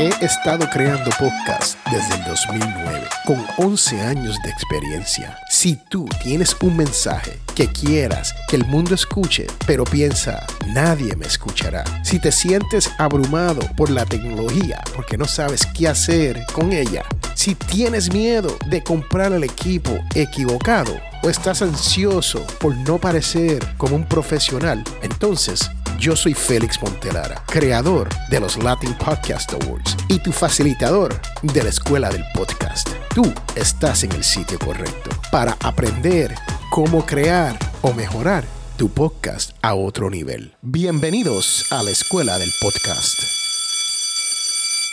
He estado creando podcasts desde el 2009, con 11 años de experiencia. Si tú tienes un mensaje que quieras que el mundo escuche, pero piensa, nadie me escuchará. Si te sientes abrumado por la tecnología porque no sabes qué hacer con ella, si tienes miedo de comprar el equipo equivocado o estás ansioso por no parecer como un profesional, entonces yo soy Félix Montelara, creador de los Latin Podcast Awards y tu facilitador de la Escuela del Podcast. Tú estás en el sitio correcto para aprender cómo crear o mejorar tu podcast a otro nivel. Bienvenidos a la Escuela del Podcast.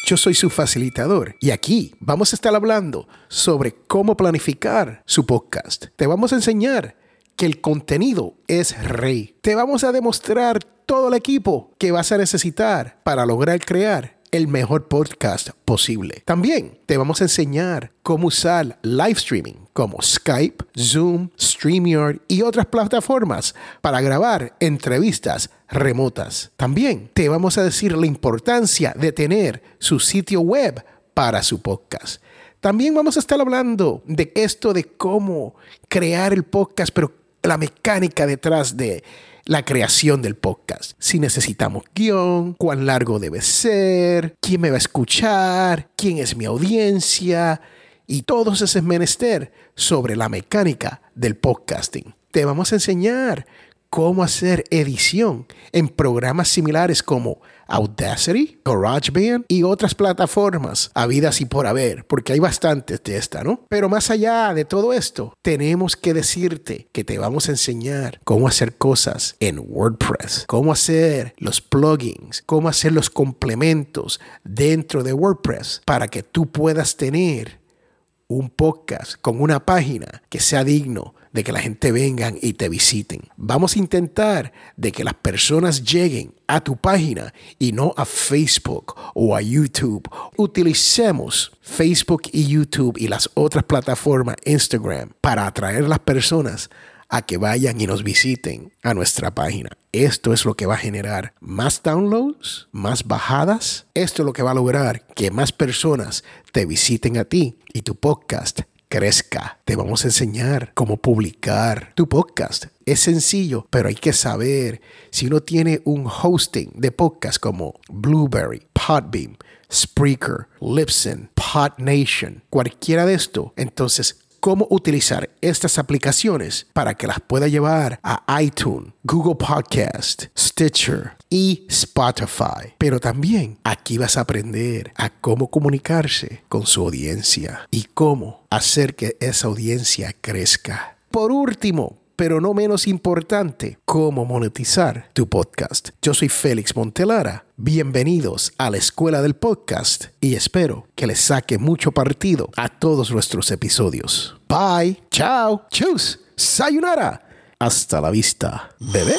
Yo soy su facilitador y aquí vamos a estar hablando sobre cómo planificar su podcast. Te vamos a enseñar que el contenido es rey. Te vamos a demostrar todo el equipo que vas a necesitar para lograr crear el mejor podcast posible. También te vamos a enseñar cómo usar live streaming como Skype, Zoom, StreamYard y otras plataformas para grabar entrevistas remotas. También te vamos a decir la importancia de tener su sitio web para su podcast. También vamos a estar hablando de esto de cómo crear el podcast, pero la mecánica detrás de la creación del podcast. Si necesitamos guion, cuán largo debe ser, quién me va a escuchar, quién es mi audiencia y todos esos menester sobre la mecánica del podcasting. Te vamos a enseñar cómo hacer edición en programas similares como Audacity, GarageBand y otras plataformas habidas y por haber, porque hay bastantes de esta, ¿no? Pero más allá de todo esto, tenemos que decirte que te vamos a enseñar cómo hacer cosas en WordPress, cómo hacer los plugins, cómo hacer los complementos dentro de WordPress para que tú puedas tener un podcast con una página que sea digno de que la gente vengan y te visiten. Vamos a intentar de que las personas lleguen a tu página y no a Facebook o a YouTube. Utilicemos Facebook y YouTube y las otras plataformas Instagram para atraer a las personas a que vayan y nos visiten a nuestra página. Esto es lo que va a generar más downloads, más bajadas. Esto es lo que va a lograr que más personas te visiten a ti y tu podcast crezca. Te vamos a enseñar cómo publicar tu podcast. Es sencillo, pero hay que saber si uno tiene un hosting de podcast como Blueberry, Podbeam, Spreaker, Libsyn, PodNation, cualquiera de esto, entonces cómo utilizar estas aplicaciones para que las pueda llevar a iTunes, Google Podcast, Stitcher y Spotify. Pero también aquí vas a aprender a cómo comunicarse con su audiencia y cómo hacer que esa audiencia crezca. Por último, pero no menos importante, cómo monetizar tu podcast. Yo soy Félix Montelara. Bienvenidos a la Escuela del Podcast y espero que les saque mucho partido a todos nuestros episodios. Bye, chao, chus, sayonara. Hasta la vista, bebé.